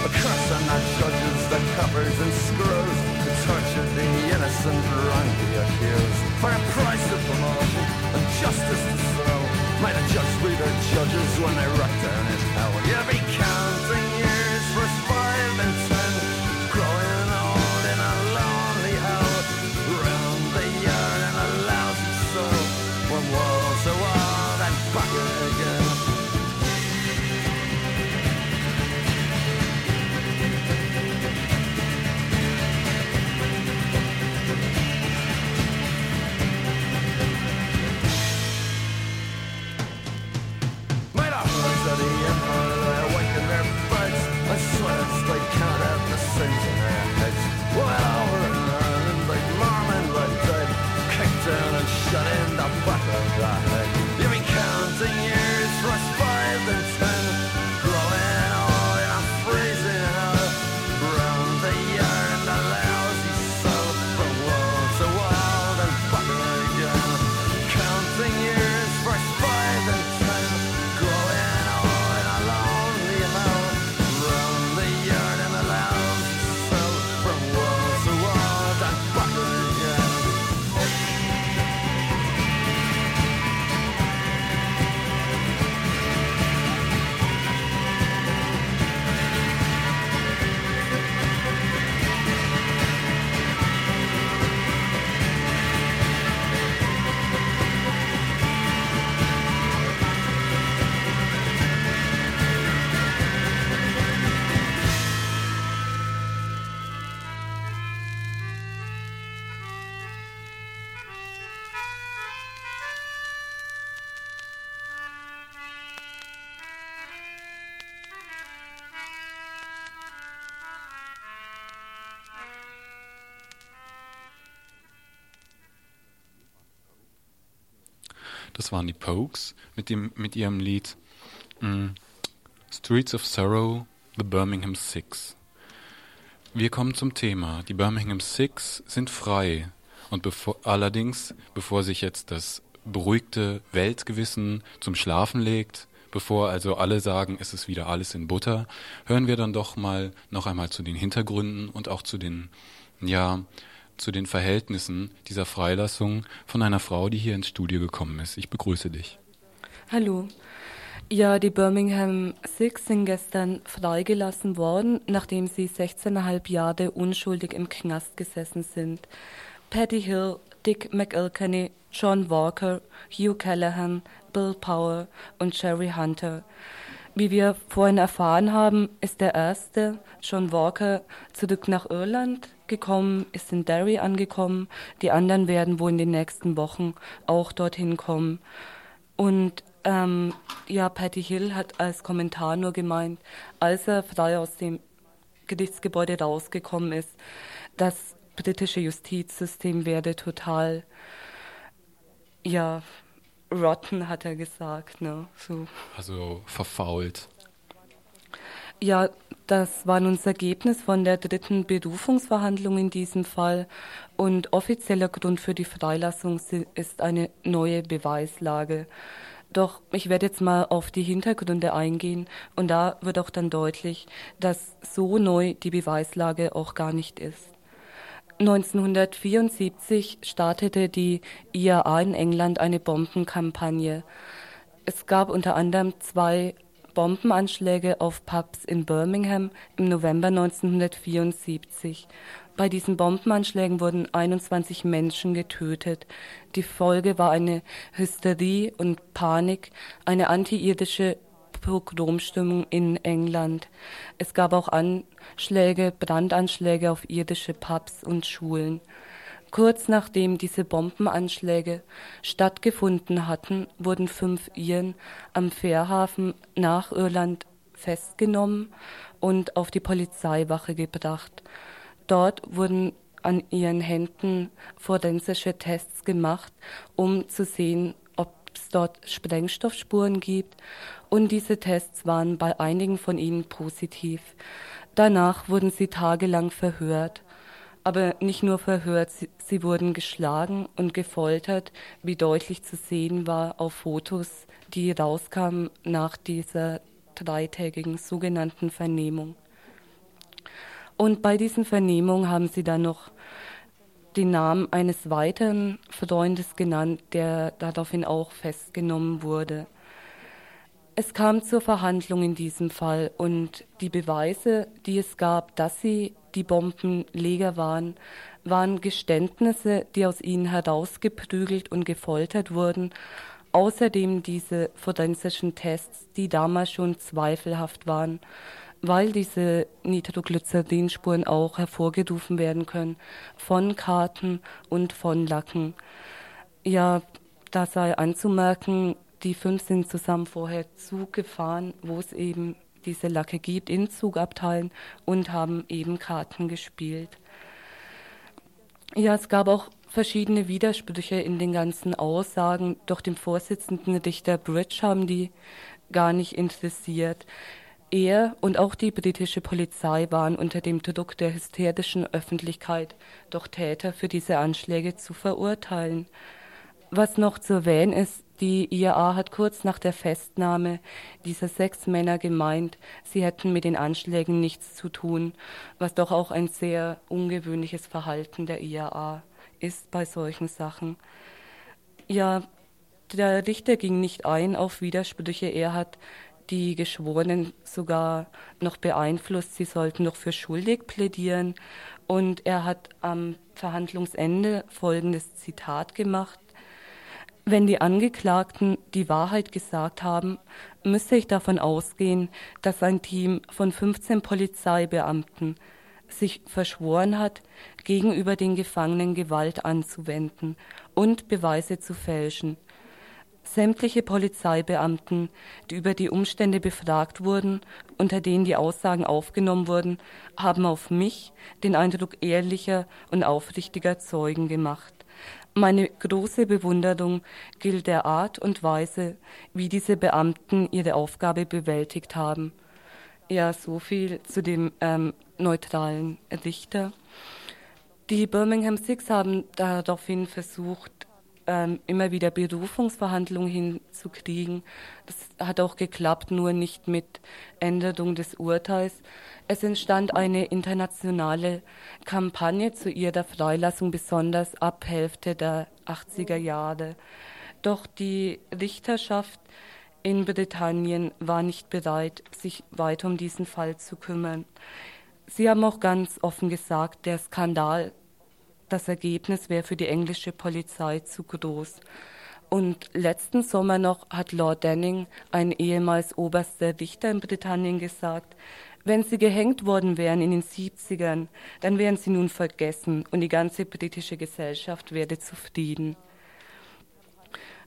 A curse on the judges the coppers and screws who tortured the innocent wrongly accused. For a price of promotion and justice to sell might the judge be their judges when they rock down in hell. You'll come. Shut in the fuck up. Waren die Pokes mit, dem, mit ihrem Lied mm, Streets of Sorrow, The Birmingham Six. Wir kommen zum Thema. Die Birmingham Six sind frei. Und bevor, allerdings, bevor sich jetzt das beruhigte Weltgewissen zum Schlafen legt, bevor also alle sagen, es ist wieder alles in Butter, hören wir dann doch mal noch einmal zu den Hintergründen und auch zu den, ja, zu den Verhältnissen dieser Freilassung von einer Frau, die hier ins Studio gekommen ist. Ich begrüße dich. Hallo. Ja, die Birmingham Six sind gestern freigelassen worden, nachdem sie 16,5 Jahre unschuldig im Knast gesessen sind. Patty Hill, Dick McIlkenny, John Walker, Hugh Callahan, Bill Power und Jerry Hunter. Wie wir vorhin erfahren haben, ist der erste, John Walker, zurück nach Irland gekommen, ist in Derry angekommen. Die anderen werden wohl in den nächsten Wochen auch dorthin kommen. Und ähm, ja, Patty Hill hat als Kommentar nur gemeint, als er frei aus dem Gerichtsgebäude rausgekommen ist, das britische Justizsystem werde total, ja, rotten, hat er gesagt. Ne? So. Also verfault. Ja, das war nun das Ergebnis von der dritten Berufungsverhandlung in diesem Fall. Und offizieller Grund für die Freilassung ist eine neue Beweislage. Doch ich werde jetzt mal auf die Hintergründe eingehen und da wird auch dann deutlich, dass so neu die Beweislage auch gar nicht ist. 1974 startete die IAA in England eine Bombenkampagne. Es gab unter anderem zwei Bombenanschläge auf Pubs in Birmingham im November 1974. Bei diesen Bombenanschlägen wurden 21 Menschen getötet. Die Folge war eine Hysterie und Panik, eine antiirdische Pogromstimmung in England. Es gab auch Anschläge, Brandanschläge auf irdische Pubs und Schulen. Kurz nachdem diese Bombenanschläge stattgefunden hatten, wurden fünf Iren am Fährhafen nach Irland festgenommen und auf die Polizeiwache gebracht. Dort wurden an ihren Händen forensische Tests gemacht, um zu sehen, ob es dort Sprengstoffspuren gibt. Und diese Tests waren bei einigen von ihnen positiv. Danach wurden sie tagelang verhört. Aber nicht nur verhört, sie, sie wurden geschlagen und gefoltert, wie deutlich zu sehen war auf Fotos, die rauskamen nach dieser dreitägigen sogenannten Vernehmung. Und bei diesen Vernehmungen haben sie dann noch den Namen eines weiteren Freundes genannt, der daraufhin auch festgenommen wurde. Es kam zur Verhandlung in diesem Fall und die Beweise, die es gab, dass sie die Bombenleger waren, waren Geständnisse, die aus ihnen herausgeprügelt und gefoltert wurden. Außerdem diese forensischen Tests, die damals schon zweifelhaft waren weil diese Nitroglycerinspuren auch hervorgerufen werden können von Karten und von Lacken. Ja, da sei anzumerken, die fünf sind zusammen vorher Zug gefahren, wo es eben diese Lacke gibt in Zugabteilen und haben eben Karten gespielt. Ja, es gab auch verschiedene Widersprüche in den ganzen Aussagen, doch den Vorsitzenden Richter Bridge haben die gar nicht interessiert. Er und auch die britische Polizei waren unter dem Druck der hysterischen Öffentlichkeit, doch Täter für diese Anschläge zu verurteilen. Was noch zu erwähnen ist, die IAA hat kurz nach der Festnahme dieser sechs Männer gemeint, sie hätten mit den Anschlägen nichts zu tun, was doch auch ein sehr ungewöhnliches Verhalten der IAA ist bei solchen Sachen. Ja, der Richter ging nicht ein auf Widersprüche. Er hat die Geschworenen sogar noch beeinflusst, sie sollten noch für schuldig plädieren. Und er hat am Verhandlungsende folgendes Zitat gemacht. Wenn die Angeklagten die Wahrheit gesagt haben, müsse ich davon ausgehen, dass ein Team von 15 Polizeibeamten sich verschworen hat, gegenüber den Gefangenen Gewalt anzuwenden und Beweise zu fälschen. Sämtliche Polizeibeamten, die über die Umstände befragt wurden, unter denen die Aussagen aufgenommen wurden, haben auf mich den Eindruck ehrlicher und aufrichtiger Zeugen gemacht. Meine große Bewunderung gilt der Art und Weise, wie diese Beamten ihre Aufgabe bewältigt haben. Ja, so viel zu dem ähm, neutralen Richter. Die Birmingham Six haben daraufhin versucht, ähm, immer wieder Berufungsverhandlungen hinzukriegen. Das hat auch geklappt, nur nicht mit Änderung des Urteils. Es entstand eine internationale Kampagne zu ihrer Freilassung, besonders ab Hälfte der 80er Jahre. Doch die Richterschaft in Britannien war nicht bereit, sich weiter um diesen Fall zu kümmern. Sie haben auch ganz offen gesagt, der Skandal das Ergebnis wäre für die englische Polizei zu groß. Und letzten Sommer noch hat Lord Denning, ein ehemals oberster Richter in Britannien, gesagt, wenn sie gehängt worden wären in den 70ern, dann wären sie nun vergessen und die ganze britische Gesellschaft wäre zufrieden.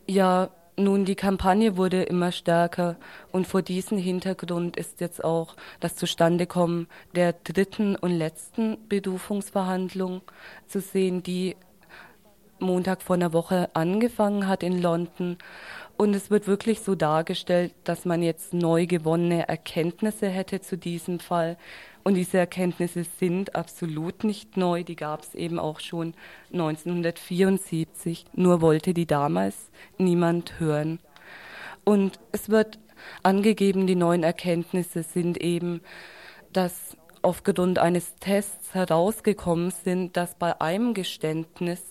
Ja, nun, die Kampagne wurde immer stärker und vor diesem Hintergrund ist jetzt auch das Zustandekommen der dritten und letzten Berufungsverhandlung zu sehen, die Montag vor einer Woche angefangen hat in London. Und es wird wirklich so dargestellt, dass man jetzt neu gewonnene Erkenntnisse hätte zu diesem Fall, und diese Erkenntnisse sind absolut nicht neu, die gab es eben auch schon 1974, nur wollte die damals niemand hören. Und es wird angegeben, die neuen Erkenntnisse sind eben, dass aufgrund eines Tests herausgekommen sind, dass bei einem Geständnis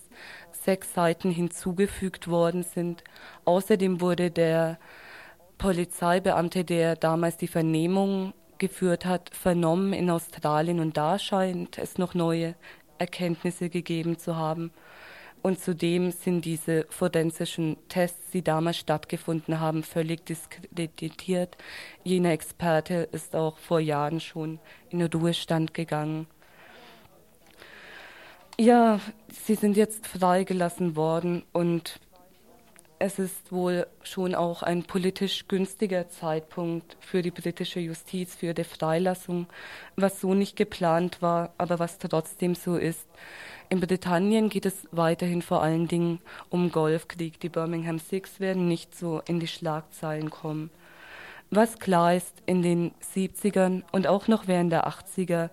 sechs Seiten hinzugefügt worden sind. Außerdem wurde der Polizeibeamte, der damals die Vernehmung geführt hat, vernommen in Australien und da scheint es noch neue Erkenntnisse gegeben zu haben. Und zudem sind diese forensischen Tests, die damals stattgefunden haben, völlig diskreditiert. Jener Experte ist auch vor Jahren schon in den Ruhestand gegangen. Ja, sie sind jetzt freigelassen worden und es ist wohl schon auch ein politisch günstiger Zeitpunkt für die britische Justiz, für die Freilassung, was so nicht geplant war, aber was trotzdem so ist. In Britannien geht es weiterhin vor allen Dingen um Golfkrieg. Die Birmingham Six werden nicht so in die Schlagzeilen kommen. Was klar ist, in den 70ern und auch noch während der 80er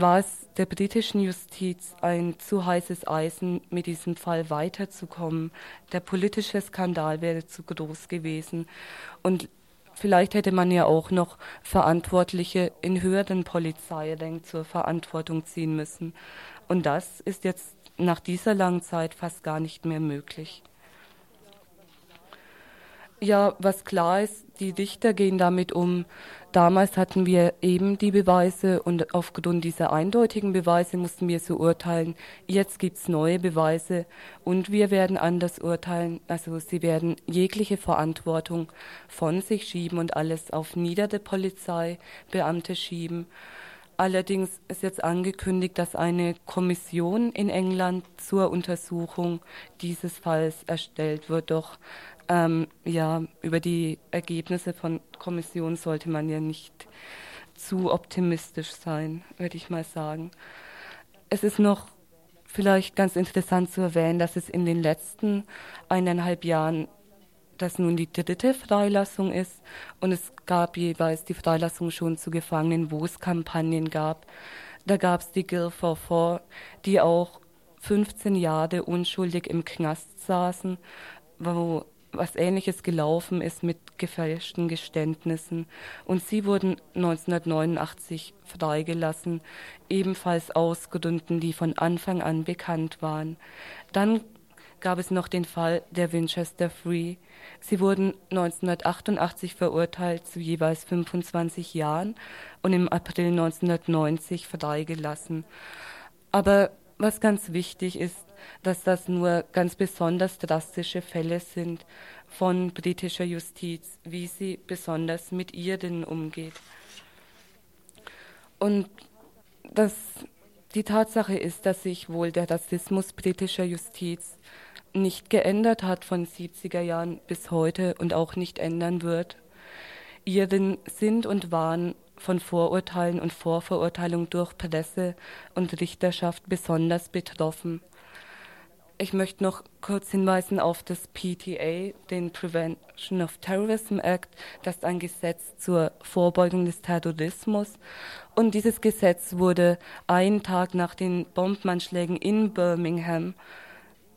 war es der britischen Justiz ein zu heißes Eisen, mit diesem Fall weiterzukommen. Der politische Skandal wäre zu groß gewesen. Und vielleicht hätte man ja auch noch Verantwortliche in höheren Polizeirängen zur Verantwortung ziehen müssen. Und das ist jetzt nach dieser langen Zeit fast gar nicht mehr möglich. Ja, was klar ist, die Dichter gehen damit um. Damals hatten wir eben die Beweise und aufgrund dieser eindeutigen Beweise mussten wir so urteilen. Jetzt gibt's neue Beweise und wir werden anders urteilen. Also sie werden jegliche Verantwortung von sich schieben und alles auf niedere Polizeibeamte schieben. Allerdings ist jetzt angekündigt, dass eine Kommission in England zur Untersuchung dieses Falls erstellt wird. Doch ähm, ja, über die Ergebnisse von Kommissionen sollte man ja nicht zu optimistisch sein, würde ich mal sagen. Es ist noch vielleicht ganz interessant zu erwähnen, dass es in den letzten eineinhalb Jahren das nun die dritte Freilassung ist und es gab jeweils die Freilassung schon zu Gefangenen, wo es Kampagnen gab. Da gab es die Gil 44, die auch 15 Jahre unschuldig im Knast saßen, wo was Ähnliches gelaufen ist mit gefälschten Geständnissen. Und sie wurden 1989 freigelassen, ebenfalls aus Gründen, die von Anfang an bekannt waren. Dann gab es noch den Fall der Winchester Free. Sie wurden 1988 verurteilt zu jeweils 25 Jahren und im April 1990 freigelassen. Aber was ganz wichtig ist, dass das nur ganz besonders drastische Fälle sind von britischer Justiz, wie sie besonders mit ihr denn umgeht. Und das, die Tatsache ist, dass sich wohl der Rassismus britischer Justiz nicht geändert hat von 70er Jahren bis heute und auch nicht ändern wird. Ihren sind und waren von Vorurteilen und Vorverurteilung durch Presse und Richterschaft besonders betroffen. Ich möchte noch kurz hinweisen auf das PTA, den Prevention of Terrorism Act. Das ist ein Gesetz zur Vorbeugung des Terrorismus. Und dieses Gesetz wurde einen Tag nach den Bombenanschlägen in Birmingham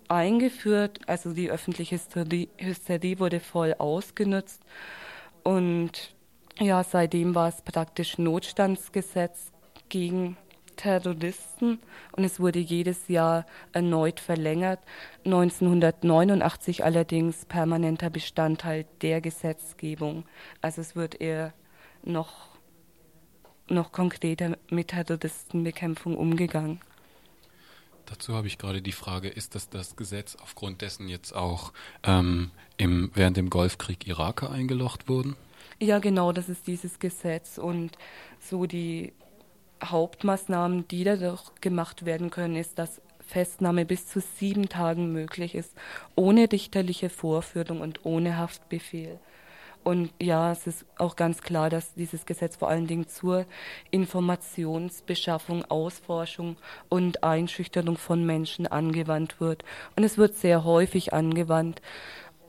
eingeführt. Also die öffentliche Hysterie, wurde voll ausgenutzt. Und ja, seitdem war es praktisch Notstandsgesetz gegen Terroristen und es wurde jedes Jahr erneut verlängert. 1989 allerdings permanenter Bestandteil der Gesetzgebung. Also es wird eher noch, noch konkreter mit Terroristenbekämpfung umgegangen. Dazu habe ich gerade die Frage, ist das das Gesetz aufgrund dessen jetzt auch ähm, im, während dem Golfkrieg Iraker eingelocht wurden? Ja, genau, das ist dieses Gesetz und so die Hauptmaßnahmen, die dadurch gemacht werden können, ist, dass Festnahme bis zu sieben Tagen möglich ist, ohne richterliche Vorführung und ohne Haftbefehl. Und ja, es ist auch ganz klar, dass dieses Gesetz vor allen Dingen zur Informationsbeschaffung, Ausforschung und Einschüchterung von Menschen angewandt wird. Und es wird sehr häufig angewandt,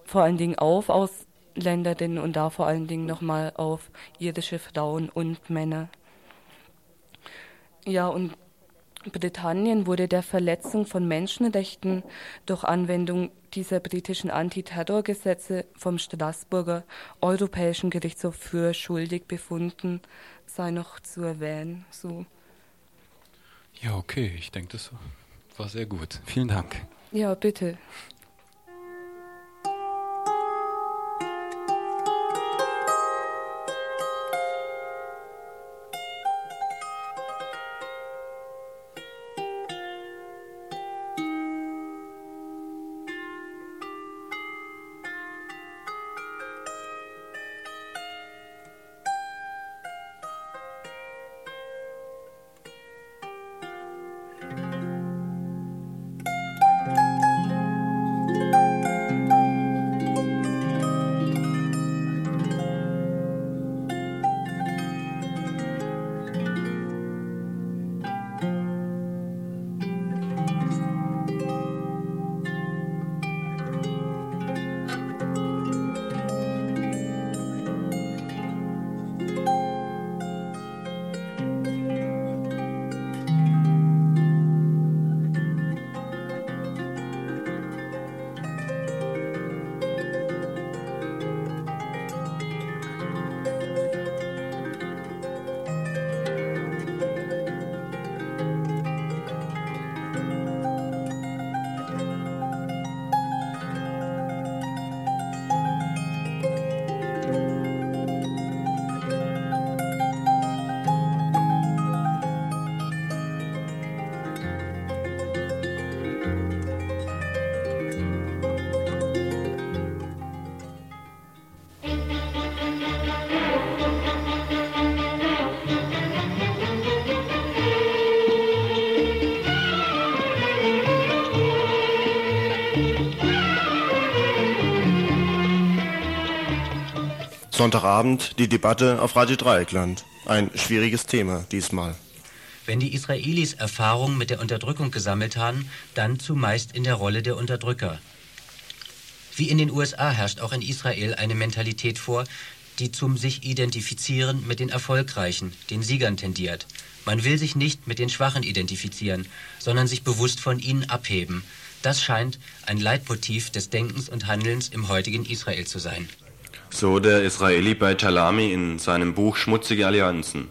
vor allen Dingen auf Ausländerinnen und da vor allen Dingen nochmal auf irdische Frauen und Männer. Ja, und Britannien wurde der Verletzung von Menschenrechten durch Anwendung dieser britischen Antiterrorgesetze vom Straßburger Europäischen Gerichtshof für schuldig befunden, sei noch zu erwähnen. So. Ja, okay, ich denke, das war sehr gut. Vielen Dank. Ja, bitte. Sonntagabend die Debatte auf Radio Dreieckland. Ein schwieriges Thema diesmal. Wenn die Israelis Erfahrung mit der Unterdrückung gesammelt haben, dann zumeist in der Rolle der Unterdrücker. Wie in den USA herrscht auch in Israel eine Mentalität vor, die zum sich identifizieren mit den Erfolgreichen, den Siegern tendiert. Man will sich nicht mit den Schwachen identifizieren, sondern sich bewusst von ihnen abheben. Das scheint ein Leitmotiv des Denkens und Handelns im heutigen Israel zu sein. So der Israeli bei Talami in seinem Buch Schmutzige Allianzen.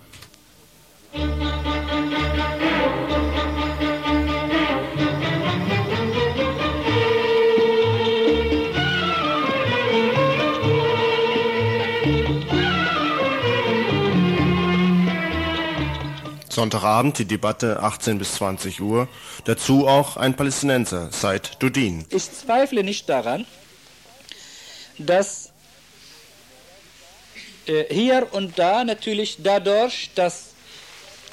Sonntagabend die Debatte 18 bis 20 Uhr. Dazu auch ein Palästinenser, Said Dudin. Ich zweifle nicht daran, dass hier und da natürlich dadurch, dass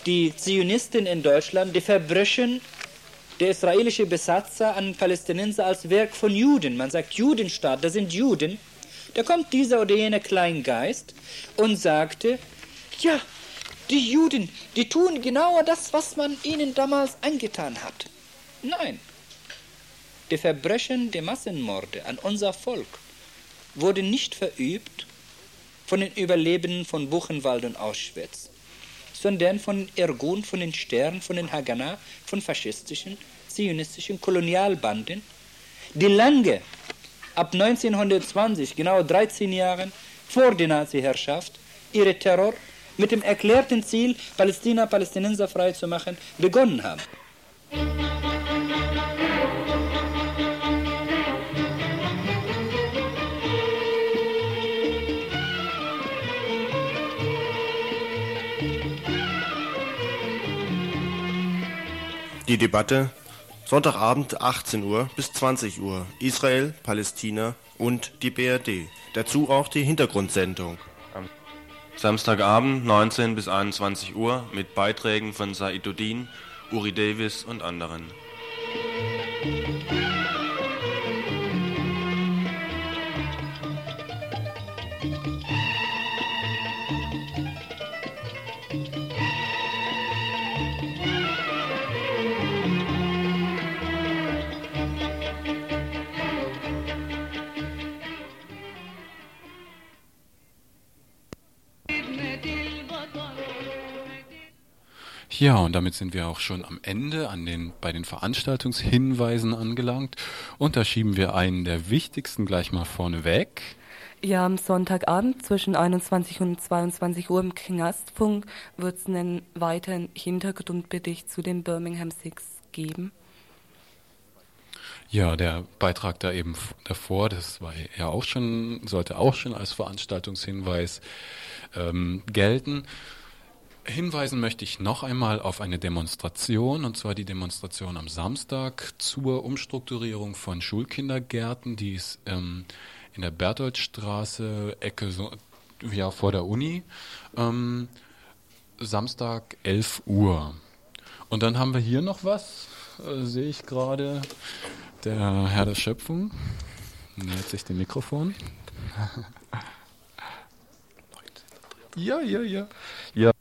die Zionisten in Deutschland die Verbrechen der israelischen Besatzer an Palästinenser als Werk von Juden, man sagt Judenstaat, das sind Juden, da kommt dieser oder jener Kleingeist und sagte, ja, die Juden, die tun genau das, was man ihnen damals angetan hat. Nein. die Verbrechen, die Massenmorde an unser Volk wurden nicht verübt von den Überlebenden von Buchenwald und Auschwitz, sondern von Irgun, von den Sternen, von den Haganah, von faschistischen, zionistischen Kolonialbanden, die lange ab 1920, genau 13 Jahren vor der Nazi-Herrschaft, ihre Terror mit dem erklärten Ziel, Palästina, Palästinenser frei zu machen, begonnen haben. Die Debatte Sonntagabend 18 Uhr bis 20 Uhr Israel, Palästina und die BRD. Dazu auch die Hintergrundsendung. Samstagabend 19 bis 21 Uhr mit Beiträgen von Saiduddin, Uri Davis und anderen. Ja, und damit sind wir auch schon am Ende an den, bei den Veranstaltungshinweisen angelangt. Und da schieben wir einen der wichtigsten gleich mal vorne weg. Ja, am Sonntagabend zwischen 21 und 22 Uhr im Knastfunk wird es einen weiteren Hintergrundbericht zu den Birmingham Six geben. Ja, der Beitrag da eben davor, das war ja auch schon, sollte auch schon als Veranstaltungshinweis ähm, gelten. Hinweisen möchte ich noch einmal auf eine Demonstration, und zwar die Demonstration am Samstag zur Umstrukturierung von Schulkindergärten, die ist ähm, in der Bertholdstraße, Ecke so, ja, vor der Uni, ähm, Samstag 11 Uhr. Und dann haben wir hier noch was, äh, sehe ich gerade, der Herr der Schöpfung nähert sich dem Mikrofon. ja, ja, ja. Ja.